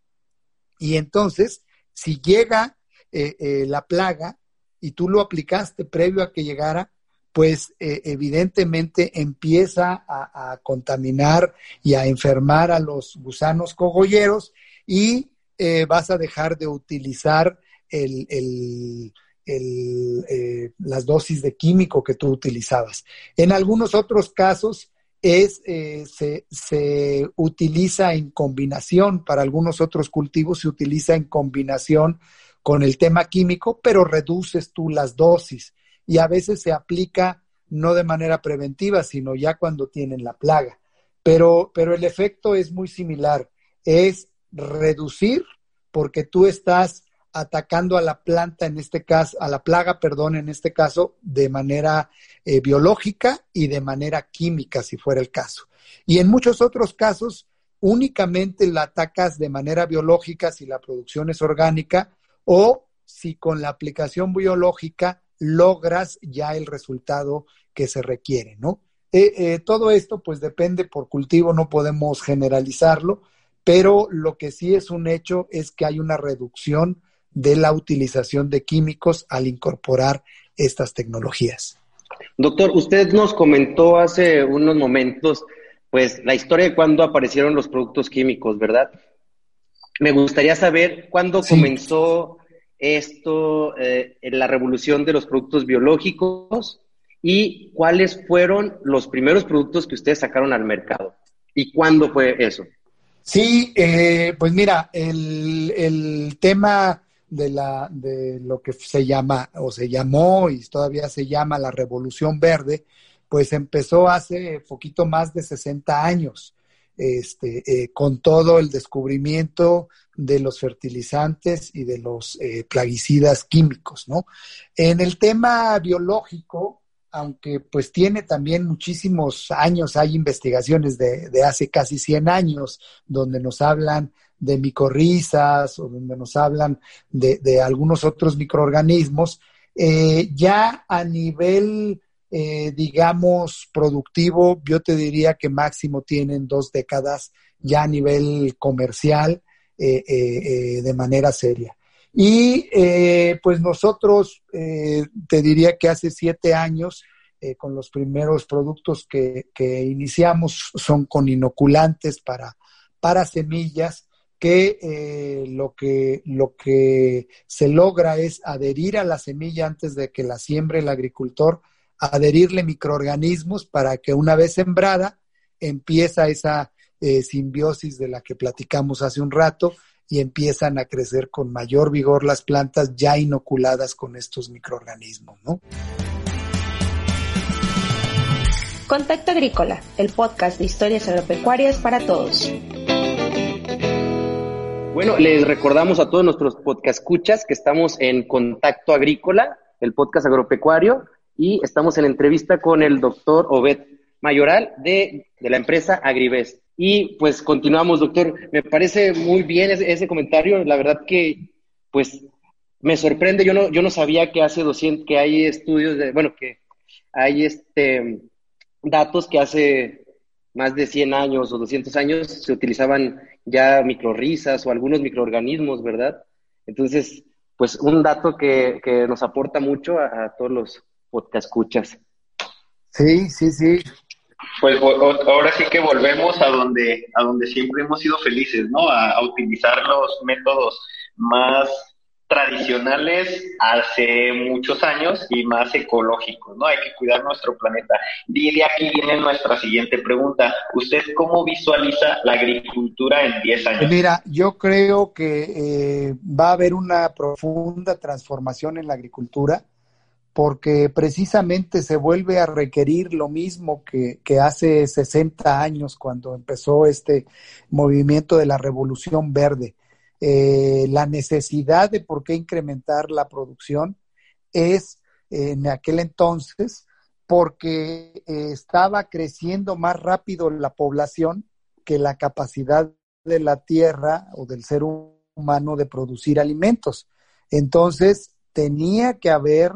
Y entonces, si llega eh, eh, la plaga y tú lo aplicaste previo a que llegara, pues eh, evidentemente empieza a, contaminar y a enfermar a los gusanos cogolleros y eh, vas a dejar de utilizar eh, las dosis de químico que tú utilizabas. En algunos otros casos es, eh, se, se, utiliza en combinación, para algunos otros cultivos se utiliza en combinación con el tema químico, pero reduces tú las dosis y a veces se aplica no de manera preventiva, sino ya cuando tienen la plaga. Pero, pero el efecto es muy similar, es reducir porque tú estás atacando a la planta en este caso, a la plaga, perdón, en este caso, de manera eh, biológica y de manera química, si fuera el caso. Y en muchos otros casos, únicamente la atacas de manera biológica si la producción es orgánica o si con la aplicación biológica logras ya el resultado que se requiere, ¿no? Eh, eh, todo esto pues depende por cultivo, no podemos generalizarlo, pero lo que sí es un hecho es que hay una reducción de la utilización de químicos al incorporar estas tecnologías. Doctor, usted nos comentó hace unos momentos, pues, la historia de cuándo aparecieron los productos químicos, ¿verdad? Me gustaría saber cuándo sí. comenzó esto, eh, en la revolución de los productos biológicos y cuáles fueron los primeros productos que ustedes sacaron al mercado y cuándo fue eso. Sí, eh, pues mira, el, el tema de, la, de lo que se llama o se llamó y todavía se llama la Revolución Verde, pues empezó hace poquito más de 60 años, este, eh, con todo el descubrimiento de los fertilizantes y de los eh, plaguicidas químicos, ¿no? En el tema biológico, aunque pues tiene también muchísimos años, hay investigaciones de, de hace casi 100 años donde nos hablan de micorrizas o donde nos hablan de, de algunos otros microorganismos, eh, ya a nivel, eh, digamos, productivo, yo te diría que máximo tienen dos décadas ya a nivel comercial eh, de manera seria. Y pues nosotros, te diría que hace siete años, con los primeros productos que, que iniciamos son con inoculantes para, para semillas que, eh, lo que lo que se logra es adherir a la semilla antes de que la siembre el agricultor, adherirle microorganismos para que una vez sembrada empieza esa eh, simbiosis de la que platicamos hace un rato y empiezan a crecer con mayor vigor las plantas ya inoculadas con estos microorganismos, ¿no? Contacto Agrícola, el podcast de historias agropecuarias para todos. Bueno, les recordamos a todos nuestros podcast escuchas que estamos en Contacto Agrícola, el podcast agropecuario, y estamos en entrevista con el doctor Obed Mayoral de, de la empresa Agrivest. Y pues continuamos, doctor. Me parece muy bien ese, ese, comentario. La verdad que, pues, me sorprende. Yo no, yo no sabía que hace 200, que hay estudios de, bueno, que hay este datos que hace más de 100 años o 200 años se utilizaban ya microrisas o algunos microorganismos, ¿verdad? Entonces, pues un dato que, que nos aporta mucho a, a todos los podcast escuchas. Sí, sí, sí. Pues ahora sí que volvemos a donde, a donde siempre hemos sido felices, ¿no? A, a utilizar los métodos más tradicionales hace muchos años y más ecológicos, ¿no? Hay que cuidar nuestro planeta. Y de aquí viene nuestra siguiente pregunta. ¿Usted cómo visualiza la agricultura en 10 años? Mira, yo creo que eh, va a haber una profunda transformación en la agricultura porque precisamente se vuelve a requerir lo mismo que, que hace 60 años cuando empezó este movimiento de la revolución verde eh, la necesidad de por qué incrementar la producción es eh, en aquel entonces porque eh, estaba creciendo más rápido la población que la capacidad de la tierra o del ser humano de producir alimentos. Entonces, tenía que haber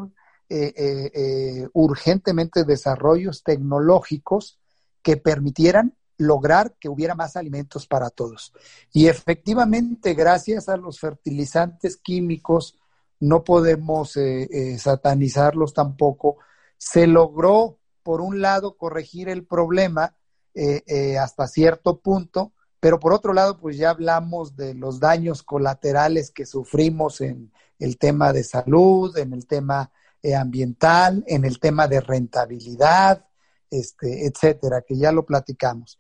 eh, urgentemente desarrollos tecnológicos que permitieran lograr que hubiera más alimentos para todos. Y efectivamente, gracias a los fertilizantes químicos, no podemos eh, eh, satanizarlos tampoco, se logró, por un lado, corregir el problema eh, hasta cierto punto, pero por otro lado, pues ya hablamos de los daños colaterales que sufrimos en el tema de salud, en el tema ambiental, en el tema de rentabilidad, este, etcétera, que ya lo platicamos.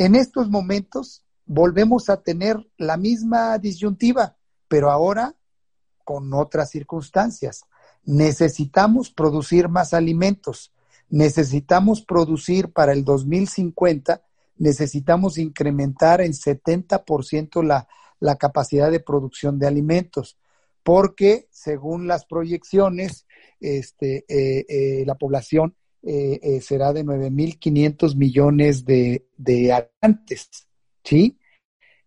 En estos momentos volvemos a tener la misma disyuntiva, pero ahora con otras circunstancias. Necesitamos producir más alimentos, necesitamos producir para el 2050, necesitamos incrementar en 70% la, la capacidad de producción de alimentos, porque según las proyecciones, este, eh, eh, la población eh, eh, será de 9.500 millones de, de habitantes, ¿sí?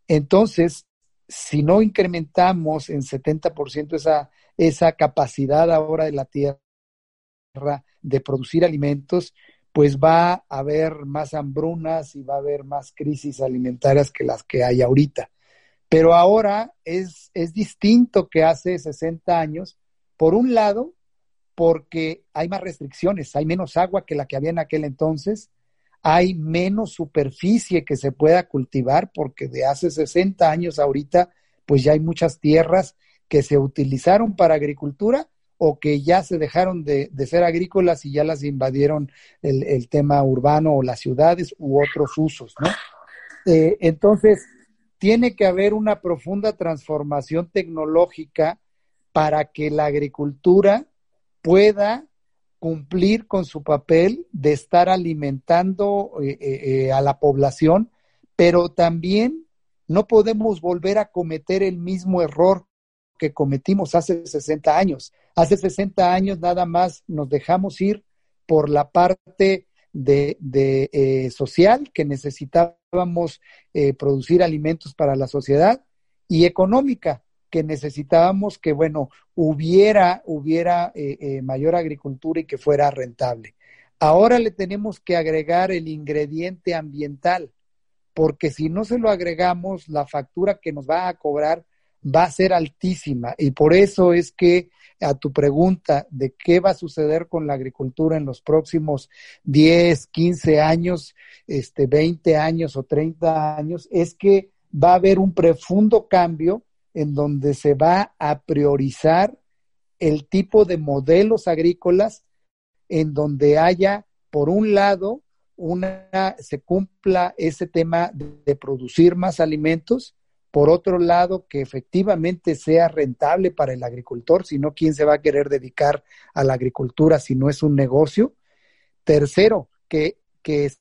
Entonces, si no incrementamos en 70% esa, esa capacidad ahora de la tierra de producir alimentos, pues va a haber más hambrunas y va a haber más crisis alimentarias que las que hay ahorita. Pero ahora es, es distinto que hace 60 años. Por un lado, porque hay más restricciones, hay menos agua que la que había en aquel entonces, hay menos superficie que se pueda cultivar, porque de hace 60 años ahorita, pues ya hay muchas tierras que se utilizaron para agricultura o que ya se dejaron de, ser agrícolas y ya las invadieron el, el, tema urbano o las ciudades u otros usos, ¿no? Eh, entonces, tiene que haber una profunda transformación tecnológica para que la agricultura pueda cumplir con su papel de estar alimentando eh, eh, eh, a la población, pero también no podemos volver a cometer el mismo error que cometimos hace 60 años. Hace 60 años nada más nos dejamos ir por la parte de, de social, que necesitábamos producir alimentos para la sociedad, y económica, que necesitábamos que, bueno, hubiera, hubiera eh, eh, mayor agricultura y que fuera rentable. Ahora le tenemos que agregar el ingrediente ambiental, porque si no se lo agregamos, la factura que nos va a cobrar va a ser altísima. Y por eso es que a tu pregunta de qué va a suceder con la agricultura en los próximos 10, 15 años, este, 20 años o 30 años, es que va a haber un profundo cambio en donde se va a priorizar el tipo de modelos agrícolas en donde haya, por un lado, una, se cumpla ese tema de, producir más alimentos, Por otro lado, que efectivamente sea rentable para el agricultor, si no, ¿quién se va a querer dedicar a la agricultura si no es un negocio? Tercero, que, que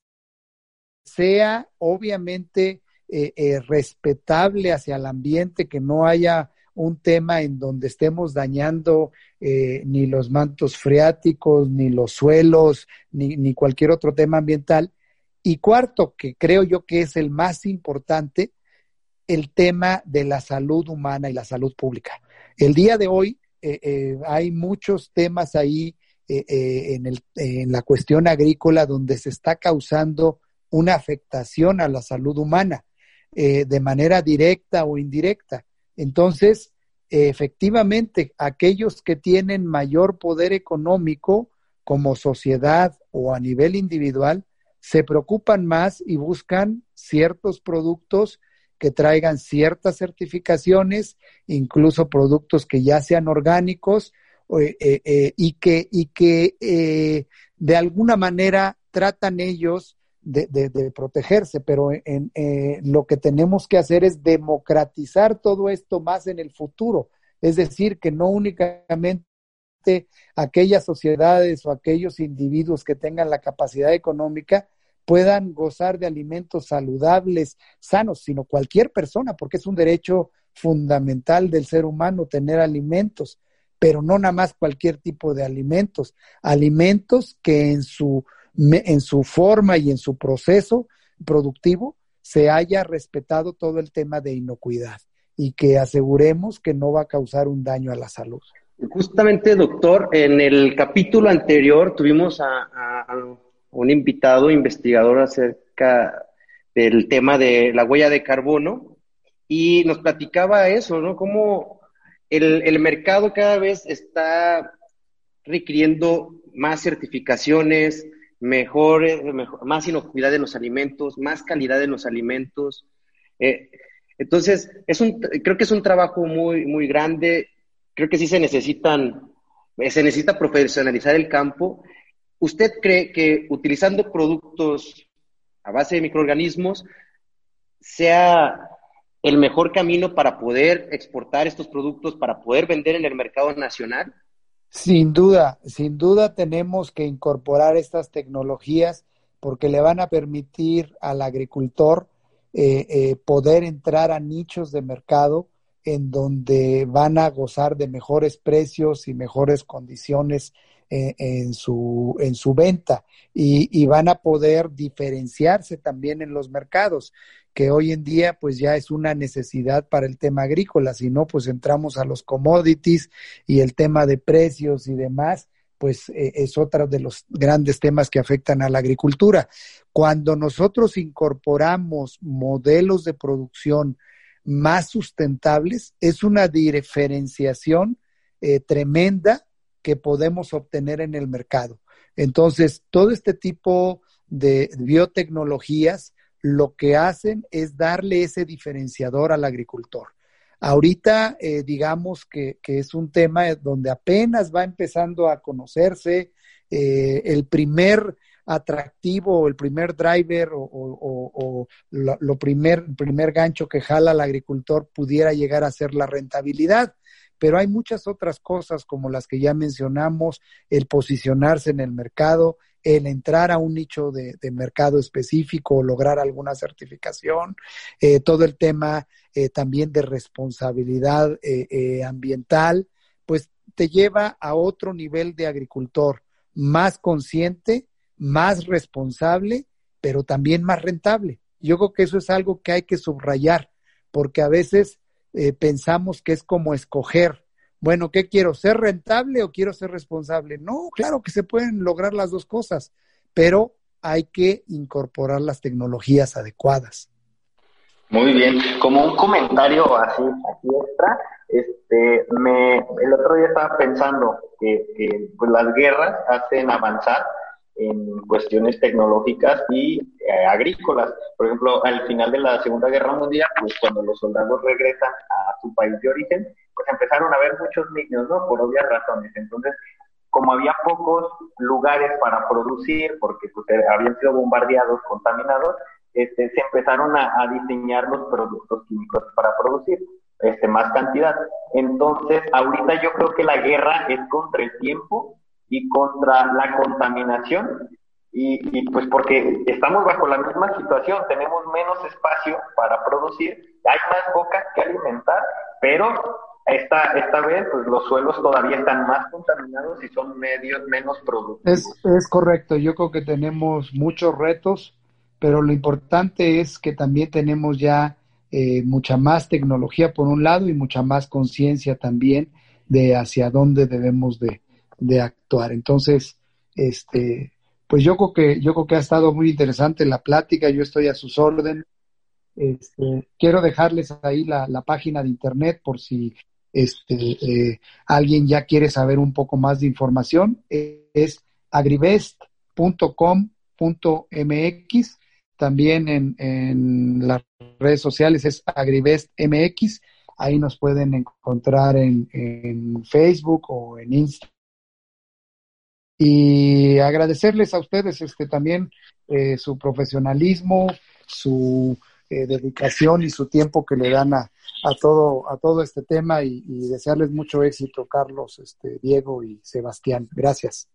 sea obviamente eh, eh, respetable hacia el ambiente, que no haya un tema en donde estemos dañando eh, ni los mantos freáticos, ni los suelos, ni, ni cualquier otro tema ambiental. Y cuarto, que creo yo que es el más importante, el tema de la salud humana y la salud pública. El día de hoy hay muchos temas ahí en, el, en la cuestión agrícola donde se está causando una afectación a la salud humana eh, de manera directa o indirecta. Entonces, efectivamente, aquellos que tienen mayor poder económico como sociedad o a nivel individual, se preocupan más y buscan ciertos productos que traigan ciertas certificaciones, incluso productos que ya sean orgánicos eh, eh, y que, y que de alguna manera tratan ellos de, protegerse, pero en, eh, lo que tenemos que hacer es democratizar todo esto más en el futuro. Es decir, que no únicamente aquellas sociedades o aquellos individuos que tengan la capacidad económica puedan gozar de alimentos saludables, sanos, sino cualquier persona, porque es un derecho fundamental del ser humano tener alimentos, pero no nada más cualquier tipo de alimentos, alimentos que en su en su forma y en su proceso productivo se haya respetado todo el tema de inocuidad y que aseguremos que no va a causar un daño a la salud. Justamente, doctor, en el capítulo anterior tuvimos a, un invitado investigador acerca del tema de la huella de carbono y nos platicaba eso, ¿no? Cómo el, el mercado cada vez está requiriendo más certificaciones, mejor, más inocuidad en los alimentos, más calidad en los alimentos. Eh, entonces, es un, creo que es un trabajo muy, muy grande. Creo que sí se necesitan, se necesita profesionalizar el campo. ¿Usted cree que utilizando productos a base de microorganismos sea el mejor camino para poder exportar estos productos, para poder vender en el mercado nacional? Sin duda, sin duda tenemos que incorporar estas tecnologías porque le van a permitir al agricultor eh, eh, poder entrar a nichos de mercado en donde van a gozar de mejores precios y mejores condiciones eh, en, su, en su venta y, y, van a poder diferenciarse también en los mercados que hoy en día pues ya es una necesidad para el tema agrícola, si no pues entramos a los commodities y el tema de precios y demás, pues eh, es otro de los grandes temas que afectan a la agricultura. Cuando nosotros incorporamos modelos de producción más sustentables, es una diferenciación eh, tremenda que podemos obtener en el mercado. Entonces, todo este tipo de biotecnologías lo que hacen es darle ese diferenciador al agricultor. Ahorita, eh, digamos que, es un tema donde apenas va empezando a conocerse eh, el primer atractivo, el primer driver o, lo, primer, primer gancho que jala al agricultor pudiera llegar a ser la rentabilidad pero hay muchas otras cosas como las que ya mencionamos, el posicionarse en el mercado, el entrar a un nicho de, mercado específico lograr alguna certificación, eh, todo el tema eh, también de responsabilidad eh, ambiental, pues te lleva a otro nivel de agricultor más consciente, más responsable, pero también más rentable. Yo creo que eso es algo que hay que subrayar, porque a veces pensamos que es como escoger bueno, ¿qué quiero? ¿Ser rentable o quiero ser responsable? No, claro que se pueden lograr las dos cosas, pero hay que incorporar las tecnologías adecuadas. Muy bien, como un comentario así, aquí extra, este, me, el otro día estaba pensando que, que pues las guerras hacen avanzar en cuestiones tecnológicas y eh, agrícolas. Por ejemplo, al final de la Segunda Guerra Mundial, pues cuando los soldados regresan a su país de origen, pues empezaron a ver muchos niños, ¿no? Por obvias razones. Entonces, como había pocos lugares para producir, porque pues, eh, habían sido bombardeados, contaminados, este, se empezaron a, a diseñar los productos químicos para producir este, más cantidad. Entonces, ahorita yo creo que la guerra es contra el tiempo y contra la contaminación. Y, y, pues porque estamos bajo la misma situación, tenemos menos espacio para producir, hay más bocas que alimentar, pero esta, esta vez pues los suelos todavía están más contaminados y son medios menos productivos. Es, es correcto, yo creo que tenemos muchos retos, pero lo importante es que también tenemos ya eh, mucha más tecnología por un lado y mucha más conciencia también de hacia dónde debemos de, de, actuar. Entonces, este, pues yo creo que yo creo que ha estado muy interesante la plática. Yo estoy a sus órdenes. Este, quiero dejarles ahí la, la, página de internet por si este, eh, alguien ya quiere saber un poco más de información. es agribest.com.mx también en, en, las redes sociales es AgribestMX. Ahí nos pueden encontrar en, en Facebook o en Instagram. Y agradecerles a ustedes este, también eh, su profesionalismo, su eh, dedicación y su tiempo que le dan a, a, todo, a todo este tema y, desearles mucho éxito, Carlos, este, Diego y Sebastián. Gracias.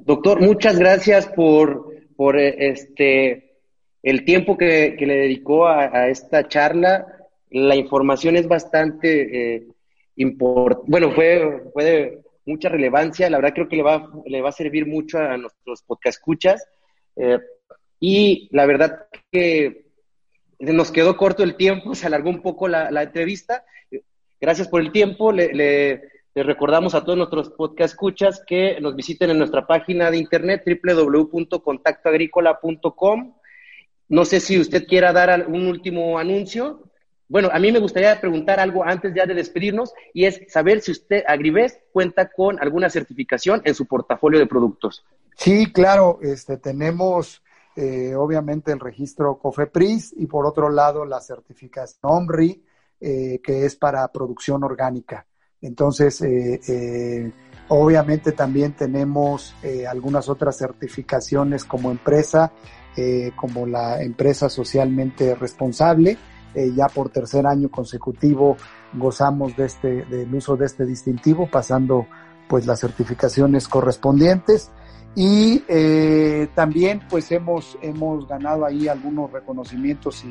Doctor, muchas gracias por, por este, el tiempo que, que le dedicó a, esta charla. La información es bastante eh, importante, bueno, fue, fue mucha relevancia. La verdad creo que le va, le va a servir mucho a nuestros podcast escuchas. Eh, y la verdad que nos quedó corto el tiempo, se alargó un poco la, entrevista. Gracias por el tiempo. Le, recordamos a todos nuestros podcast escuchas que nos visiten en nuestra página de internet www.contactoagrícola.com. No sé si usted quiera dar un último anuncio. Bueno, a mí me gustaría preguntar algo antes ya de despedirnos y es saber si usted, Agribest, cuenta con alguna certificación en su portafolio de productos. Sí, claro, este, tenemos eh, obviamente el registro COFEPRIS y por otro lado la certificación OMRI, eh, que es para producción orgánica. Entonces, eh, eh, obviamente también tenemos algunas otras certificaciones como empresa, como la empresa socialmente responsable. Ya por tercer año consecutivo gozamos de este, del uso de este distintivo, pasando pues las certificaciones correspondientes. Y también pues hemos, hemos ganado ahí algunos reconocimientos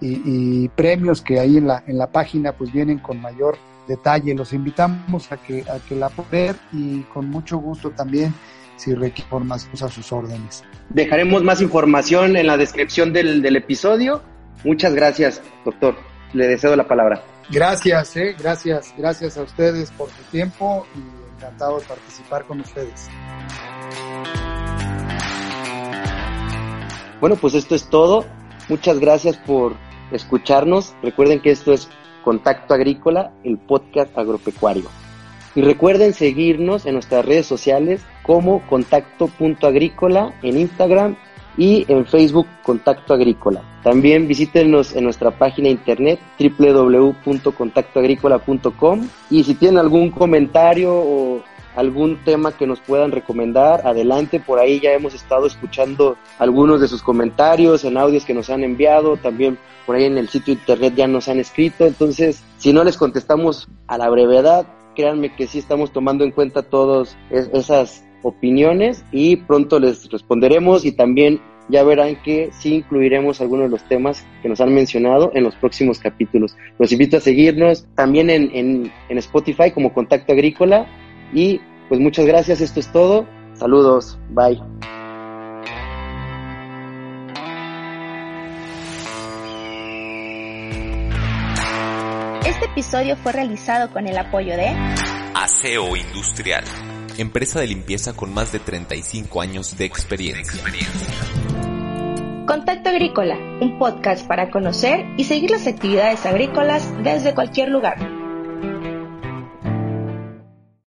y, premios que ahí en la, en la página pues vienen con mayor detalle. Los invitamos a que, a que la puedan y con mucho gusto también si requiere información a sus órdenes. Dejaremos más información en la descripción del, del, episodio. Muchas gracias, doctor. Le deseo la palabra. Gracias, eh, gracias, gracias a ustedes por su tiempo y encantado de participar con ustedes. Bueno, pues esto es todo. Muchas gracias por escucharnos. Recuerden que esto es Contacto Agrícola, el podcast agropecuario. Y recuerden seguirnos en nuestras redes sociales como contacto.agrícola en Instagram y en Facebook Contacto Agrícola. También visítenos en nuestra página internet www.contactoagrícola.com y si tienen algún comentario o algún tema que nos puedan recomendar, adelante, por ahí ya hemos estado escuchando algunos de sus comentarios en audios que nos han enviado, también por ahí en el sitio internet ya nos han escrito, entonces si no les contestamos a la brevedad, créanme que sí estamos tomando en cuenta todas es, esas opiniones y pronto les responderemos y también ya verán que sí incluiremos algunos de los temas que nos han mencionado en los próximos capítulos. Los invito a seguirnos también en, en, en Spotify como Contacto Agrícola y pues muchas gracias, esto es todo. Saludos, bye. Este episodio fue realizado con el apoyo de Aseo Industrial, empresa de limpieza con más de 35 años de experiencia. Contacto Agrícola, un podcast para conocer y seguir las actividades agrícolas desde cualquier lugar.